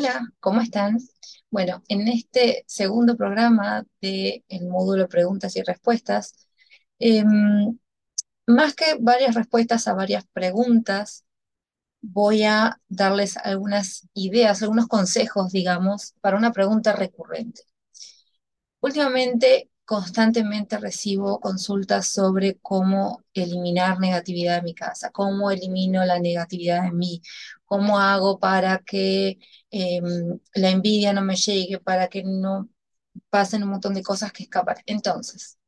Hola, ¿cómo están? Bueno, en este segundo programa del módulo Preguntas y Respuestas, em, más que varias respuestas a varias preguntas, voy a darles algunas ideas, algunos consejos, digamos, para una pregunta recurrente. Últimamente, constantemente recibo consultas sobre cómo eliminar negatividad de mi casa, cómo elimino la negatividad de mí, cómo hago para que em, la envidia no me llegue, para que no pasen un montón de cosas que escapan. Entonces,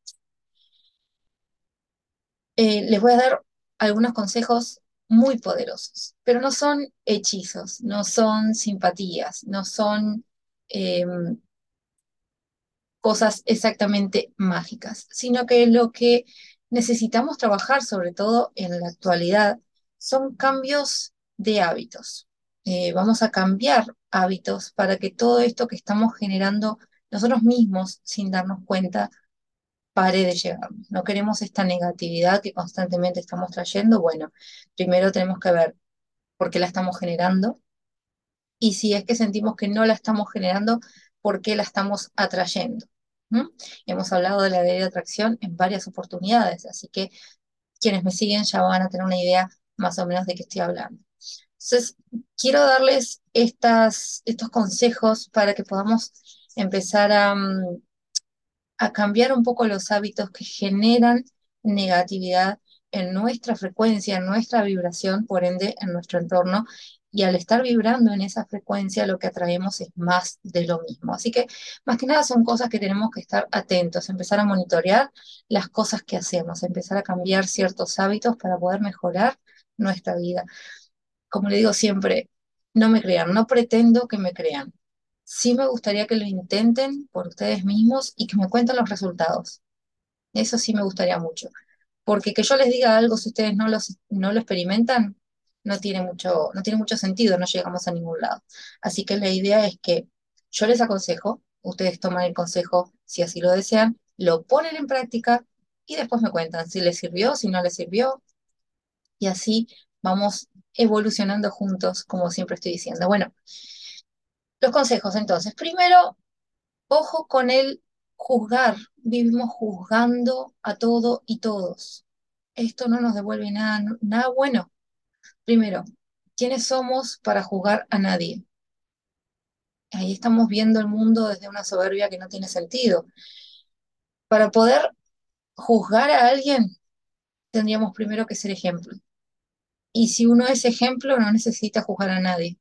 eh, les voy a dar algunos consejos muy poderosos, pero no son hechizos, no son simpatías, no son em, cosas exactamente mágicas, sino que lo que necesitamos trabajar, sobre todo en la actualidad, son cambios de hábitos. Eh, vamos a cambiar hábitos para que todo esto que estamos generando nosotros mismos, sin darnos cuenta, pare de llegar. No queremos esta negatividad que constantemente estamos trayendo. Bueno, primero tenemos que ver por qué la estamos generando y si es que sentimos que no la estamos generando, por qué la estamos atrayendo. Hemos hablado de la ley de atracción en varias oportunidades, así que quienes me siguen ya van a tener una idea más o menos de qué estoy hablando. Entonces, quiero darles estos consejos para que podamos empezar a, mm, a cambiar un poco los hábitos que generan negatividad en nuestra frecuencia, en nuestra vibración, por ende en nuestro entorno. Y al estar vibrando en esa frecuencia, lo que atraemos es más de lo mismo. Así que, más que nada, son cosas que tenemos que estar atentos, empezar a monitorear las cosas que hacemos, empezar a cambiar ciertos hábitos para poder mejorar nuestra vida. Como le digo siempre, no me crean, no pretendo que me crean. Sí me gustaría que lo intenten por ustedes mismos y que me cuenten los resultados. Eso sí me gustaría mucho. Porque que yo les diga algo si ustedes no, los, no lo experimentan, no tiene, mucho, no tiene mucho sentido, no llegamos a ningún lado. Así que la idea es que yo les aconsejo, ustedes toman el consejo si así lo desean, lo ponen en práctica y después me cuentan si les sirvió, si no les sirvió. Y así vamos evolucionando juntos, como siempre estoy diciendo. Bueno, los consejos entonces. Primero, ojo con el juzgar. Vivimos juzgando a todo y todos. Esto no nos devuelve nada, nada bueno. Primero, ¿quiénes somos para juzgar a nadie? Ahí estamos viendo el mundo desde una soberbia que no tiene sentido. Para poder juzgar a alguien, tendríamos primero que ser ejemplo. Y si uno es ejemplo, no necesita juzgar a nadie.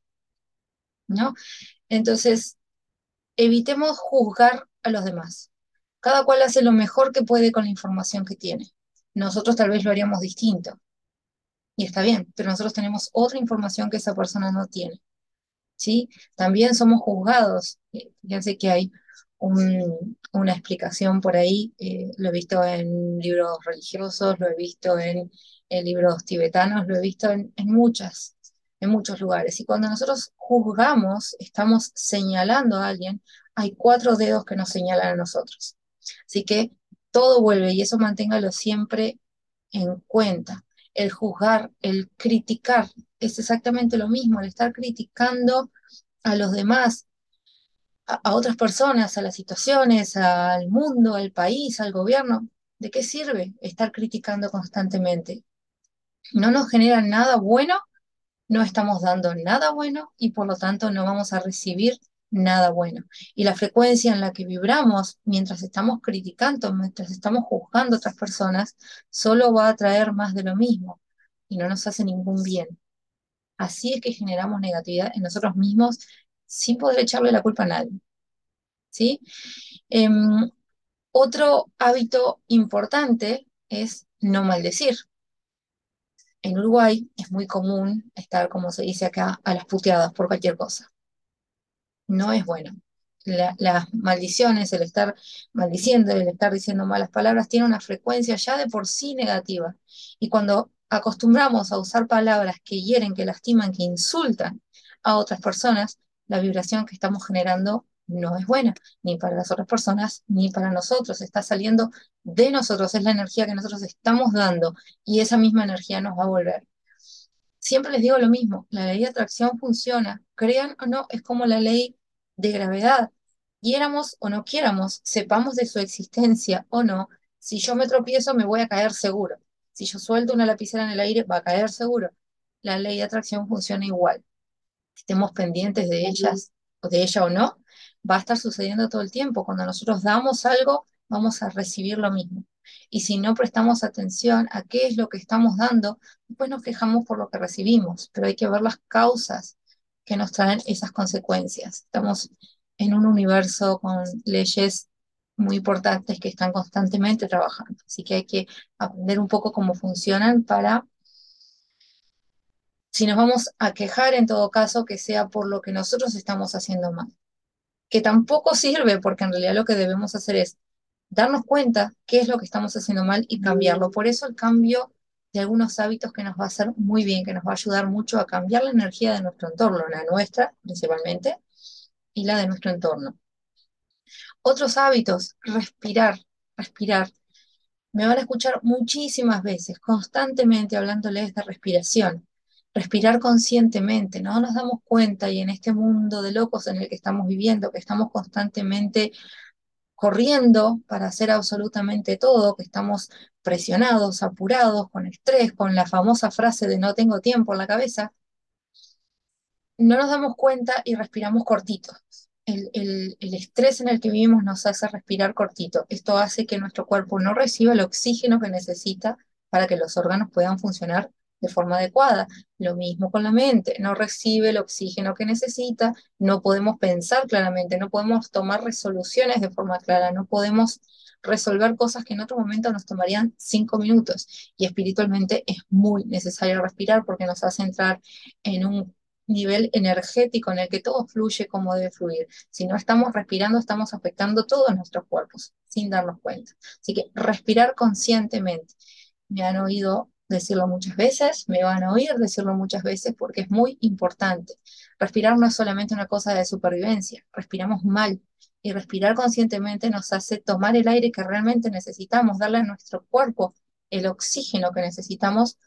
¿No? Entonces, evitemos juzgar a los demás. Cada cual hace lo mejor que puede con la información que tiene. Nosotros tal vez lo haríamos distinto. Y está bien, pero nosotros tenemos otra información que esa persona no tiene. ¿Sí? También somos juzgados. Eh, fíjense que hay una explicación por ahí, eh, lo he visto en libros religiosos, lo he visto en, libros tibetanos, lo he visto en, en en muchos lugares. Y cuando nosotros juzgamos, estamos señalando a alguien, hay cuatro dedos que nos señalan a nosotros. Así que todo vuelve y eso manténgalo siempre en cuenta. El juzgar, el criticar, es exactamente lo mismo, el estar criticando a los demás, a, otras personas, a las situaciones, al mundo, al país, al gobierno. ¿De qué sirve estar criticando constantemente? No nos genera nada bueno no estamos dando nada bueno y por lo tanto no vamos a recibir nada bueno. Y la frecuencia en la que vibramos mientras estamos criticando, mientras estamos juzgando a otras personas, solo va a traer más de lo mismo y no nos hace ningún bien. Así es que generamos negatividad en nosotros mismos sin poder echarle la culpa a nadie. ¿Sí? Em, otro hábito importante es no maldecir en Uruguay es muy común estar, como se dice acá, a las puteadas por cualquier cosa. No es bueno. las maldiciones, el estar maldiciendo, el estar diciendo malas palabras, tiene una frecuencia ya de por sí negativa. Y cuando acostumbramos a usar palabras que hieren, que lastiman, que insultan a otras personas, la vibración que estamos generando no es buena, ni para las otras personas, ni para nosotros. Está saliendo de nosotros, es la energía que nosotros estamos dando y esa misma energía nos va a volver. siempre les digo lo mismo, la ley de atracción funciona, crean o no, es como la ley de gravedad. Quiéramos o no quiéramos, sepamos de su existencia o no, si yo me tropiezo me voy a caer seguro. Si yo suelto una lapicera en el aire, va a caer seguro. La ley de atracción funciona igual. Estemos pendientes de ellas o de ella o no, va a estar sucediendo todo el tiempo. Cuando nosotros damos algo, vamos a recibir lo mismo. Y si no prestamos atención a qué es lo que estamos dando, después nos quejamos por lo que recibimos, pero hay que ver las causas que nos traen esas consecuencias. Estamos en un universo con leyes muy importantes que están constantemente trabajando, así que hay que aprender un poco cómo funcionan para, si nos vamos a quejar en todo caso, que sea por lo que nosotros estamos haciendo mal, que tampoco sirve porque en realidad lo que debemos hacer es darnos cuenta qué es lo que estamos haciendo mal y cambiarlo. Por eso el cambio de algunos hábitos que nos va a hacer muy bien, que nos va a ayudar mucho a cambiar la energía de nuestro entorno, la nuestra principalmente, y la de nuestro entorno. Otros hábitos, respirar, respirar. Me van a escuchar muchísimas veces, constantemente hablándoles de respiración. Respirar conscientemente, no nos damos cuenta y en este mundo de locos en el que estamos viviendo, que estamos constantemente corriendo para hacer absolutamente todo, que estamos presionados, apurados, con estrés, con la famosa frase de no tengo tiempo en la cabeza, no nos damos cuenta y respiramos cortito. El, estrés en el que vivimos nos hace respirar cortito. Esto hace que nuestro cuerpo no reciba el oxígeno que necesita para que los órganos puedan funcionar de forma adecuada. Lo mismo con la mente, no recibe el oxígeno que necesita, no podemos pensar claramente, no podemos tomar resoluciones de forma clara, no podemos resolver cosas que en otro momento nos tomarían cinco minutos. Y espiritualmente es muy necesario respirar porque nos hace entrar en un nivel energético en el que todo fluye como debe fluir. Si no estamos respirando, estamos afectando todos nuestros cuerpos sin darnos cuenta. Así que respirar conscientemente. Me han oído decirlo muchas veces, me van a oír decirlo muchas veces porque es muy importante. Respirar no es solamente una cosa de supervivencia, respiramos mal y respirar conscientemente nos hace tomar el aire que realmente necesitamos, darle a nuestro cuerpo el oxígeno que necesitamos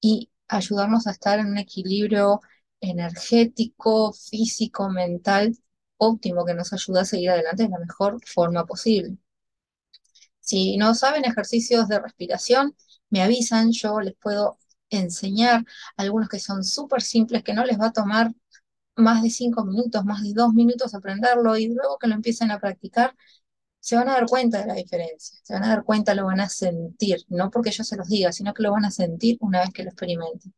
y ayudarnos a estar en un equilibrio energético, físico, mental óptimo que nos ayuda a seguir adelante de la mejor forma posible. Si no saben ejercicios de respiración, me avisan, yo les puedo enseñar algunos que son súper simples, que no les va a tomar más de cinco minutos, más de dos minutos aprenderlo y luego que lo empiecen a practicar, se van a dar cuenta de la diferencia, se van a dar cuenta, lo van a sentir, no porque yo se los diga, sino que lo van a sentir una vez que lo experimenten.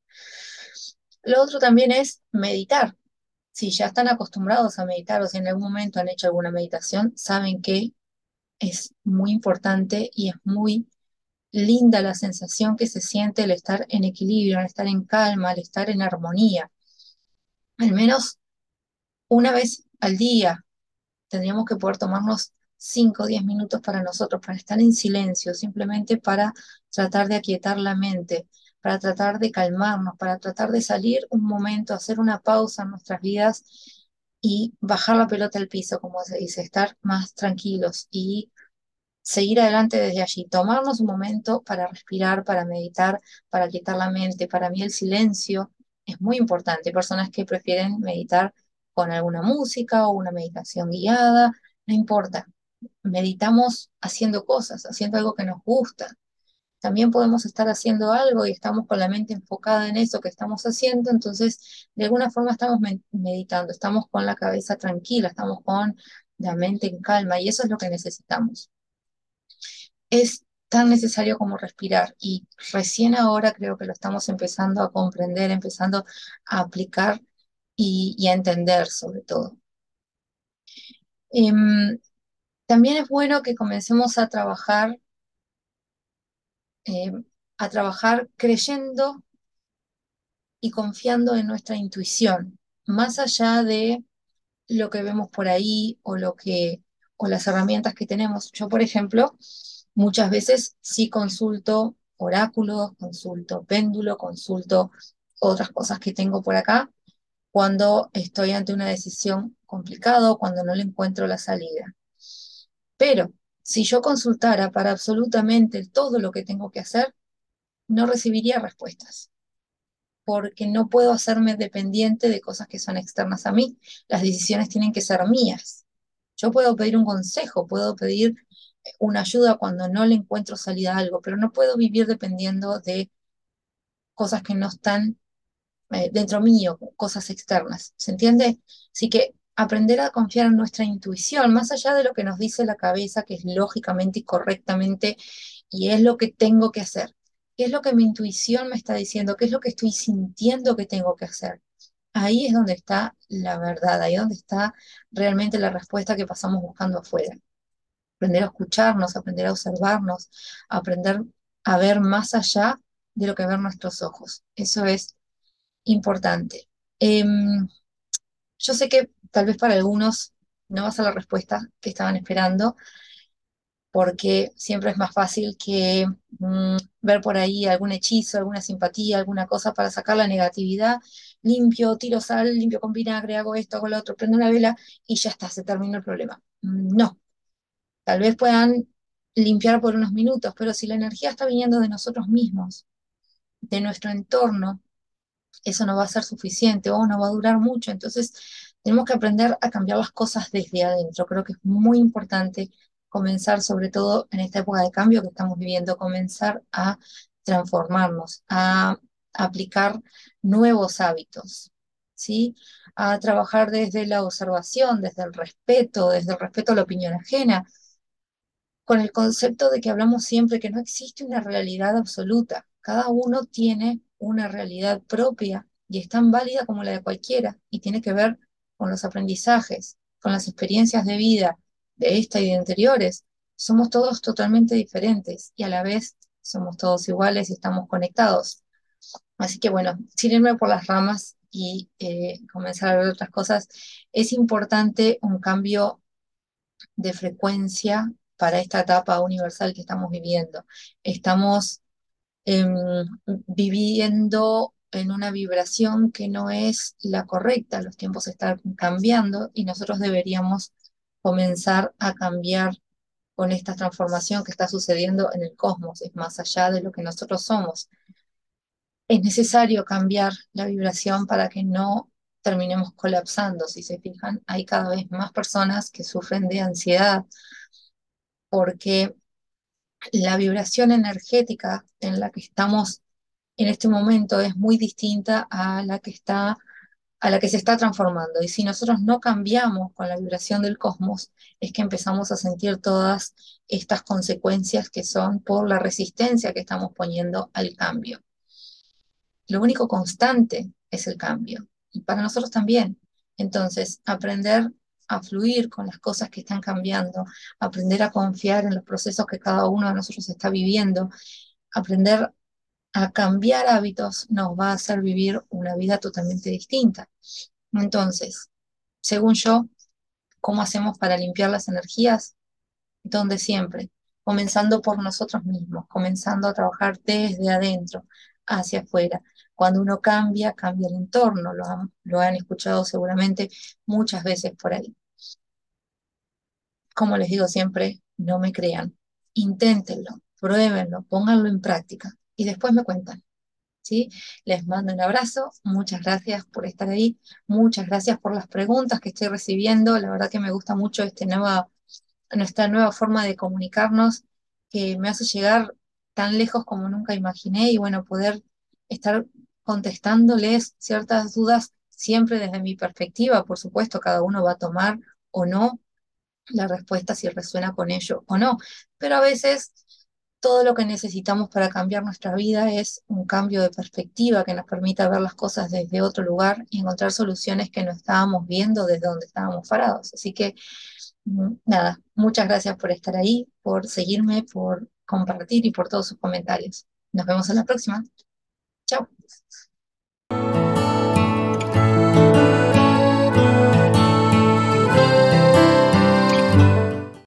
Lo otro también es meditar. Si ya están acostumbrados a meditar o si en algún momento han hecho alguna meditación, saben que es muy importante y es muy linda la sensación que se siente el estar en equilibrio, el estar en calma, el estar en armonía. Al menos una vez al día tendríamos que poder tomarnos 5 o 10 minutos para nosotros, para estar en silencio, simplemente para tratar de aquietar la mente, para tratar de calmarnos, para tratar de salir un momento, hacer una pausa en nuestras vidas y bajar la pelota al piso, como se dice, estar más tranquilos y seguir adelante desde allí, tomarnos un momento para respirar, para meditar, para quitar la mente. Para mí el silencio es muy importante. Personas que prefieren meditar con alguna música o una meditación guiada, no importa. Meditamos haciendo cosas, haciendo algo que nos gusta. También podemos estar haciendo algo y estamos con la mente enfocada en eso que estamos haciendo, entonces de alguna forma estamos meditando, estamos con la cabeza tranquila, estamos con la mente en calma y eso es lo que necesitamos es tan necesario como respirar y recién ahora creo que lo estamos empezando a comprender, empezando a aplicar y, a entender sobre todo. Em, también es bueno que comencemos a trabajar, em, a trabajar creyendo y confiando en nuestra intuición, más allá de lo que vemos por ahí o lo que o las herramientas que tenemos. Yo, por ejemplo, Muchas veces sí consulto oráculos, consulto péndulo, consulto otras cosas que tengo por acá cuando estoy ante una decisión complicada cuando no le encuentro la salida. Pero si yo consultara para absolutamente todo lo que tengo que hacer, no recibiría respuestas. porque no puedo hacerme dependiente de cosas que son externas a mí. Las decisiones tienen que ser mías. Yo puedo pedir un consejo, puedo pedir una ayuda cuando no le encuentro salida a algo, pero no puedo vivir dependiendo de cosas que no están eh, dentro mío, cosas externas. ¿Se entiende? Así que aprender a confiar en nuestra intuición, más allá de lo que nos dice la cabeza, que es lógicamente y correctamente, y es lo que tengo que hacer. ¿Qué es lo que mi intuición me está diciendo? ¿Qué es lo que estoy sintiendo que tengo que hacer? Ahí es donde está la verdad, ahí es donde está realmente la respuesta que pasamos buscando afuera. Aprender a escucharnos, aprender a observarnos, aprender a ver más allá de lo que ven nuestros ojos. Eso es importante. Em, yo sé que tal vez para algunos no va a ser la respuesta que estaban esperando, porque siempre es más fácil que mm, ver por ahí algún hechizo, alguna simpatía, alguna cosa para sacar la negatividad. Limpio, tiro sal, limpio con vinagre, hago esto, hago lo otro, prendo una vela y ya está, se terminó el problema. Mm, no, tal vez puedan limpiar por unos minutos, pero si la energía está viniendo de nosotros mismos, de nuestro entorno, eso no va a ser suficiente o no va a durar mucho. Entonces, tenemos que aprender a cambiar las cosas desde adentro. Creo que es muy importante comenzar, sobre todo en esta época de cambio que estamos viviendo, comenzar a transformarnos, a aplicar nuevos hábitos, ¿sí? A trabajar desde la observación, desde el respeto, desde el respeto a la opinión ajena, con el concepto de que hablamos siempre que no existe una realidad absoluta. Cada uno tiene una realidad propia y es tan válida como la de cualquiera y tiene que ver con los aprendizajes, con las experiencias de vida de esta y de anteriores. Somos todos totalmente diferentes y a la vez somos todos iguales y estamos conectados. Así que bueno, sin irme por las ramas y eh, comenzar a ver otras cosas, es importante un cambio de frecuencia para esta etapa universal que estamos viviendo. Estamos Em, viviendo en una vibración que no es la correcta, los tiempos están cambiando y nosotros deberíamos comenzar a cambiar con esta transformación que está sucediendo en el cosmos, es más allá de lo que nosotros somos. Es necesario cambiar la vibración para que no terminemos colapsando. Si se fijan, hay cada vez más personas que sufren de ansiedad porque la vibración energética en la que estamos en este momento es muy distinta a la que está a la que se está transformando. Y si nosotros no cambiamos con la vibración del cosmos, es que empezamos a sentir todas estas consecuencias que son por la resistencia que estamos poniendo al cambio. Lo único constante es el cambio. Y para nosotros también. Entonces, aprender a fluir con las cosas que están cambiando, aprender a confiar en los procesos que cada uno de nosotros está viviendo, aprender a cambiar hábitos nos va a hacer vivir una vida totalmente distinta. Entonces, según yo, ¿cómo hacemos para limpiar las energías? Donde siempre, comenzando por nosotros mismos, comenzando a trabajar desde adentro hacia afuera. Cuando uno cambia, cambia el entorno, lo han, lo han escuchado seguramente muchas veces por ahí. Como les digo siempre, no me crean, inténtenlo, pruébenlo, pónganlo en práctica y después me cuentan. ¿Sí? Les mando un abrazo, muchas gracias por estar ahí, muchas gracias por las preguntas que estoy recibiendo, la verdad que me gusta mucho este nueva, nuestra nueva forma de comunicarnos que me hace llegar tan lejos como nunca imaginé y bueno, poder estar contestándoles ciertas dudas siempre desde mi perspectiva, por supuesto, cada uno va a tomar o no la respuesta si resuena con ello o no, pero a veces todo lo que necesitamos para cambiar nuestra vida es un cambio de perspectiva que nos permita ver las cosas desde otro lugar y encontrar soluciones que no estábamos viendo desde donde estábamos parados. Así que, mm, nada, muchas gracias por estar ahí, por seguirme, por compartir y por todos sus comentarios. Nos vemos en la próxima. Chao.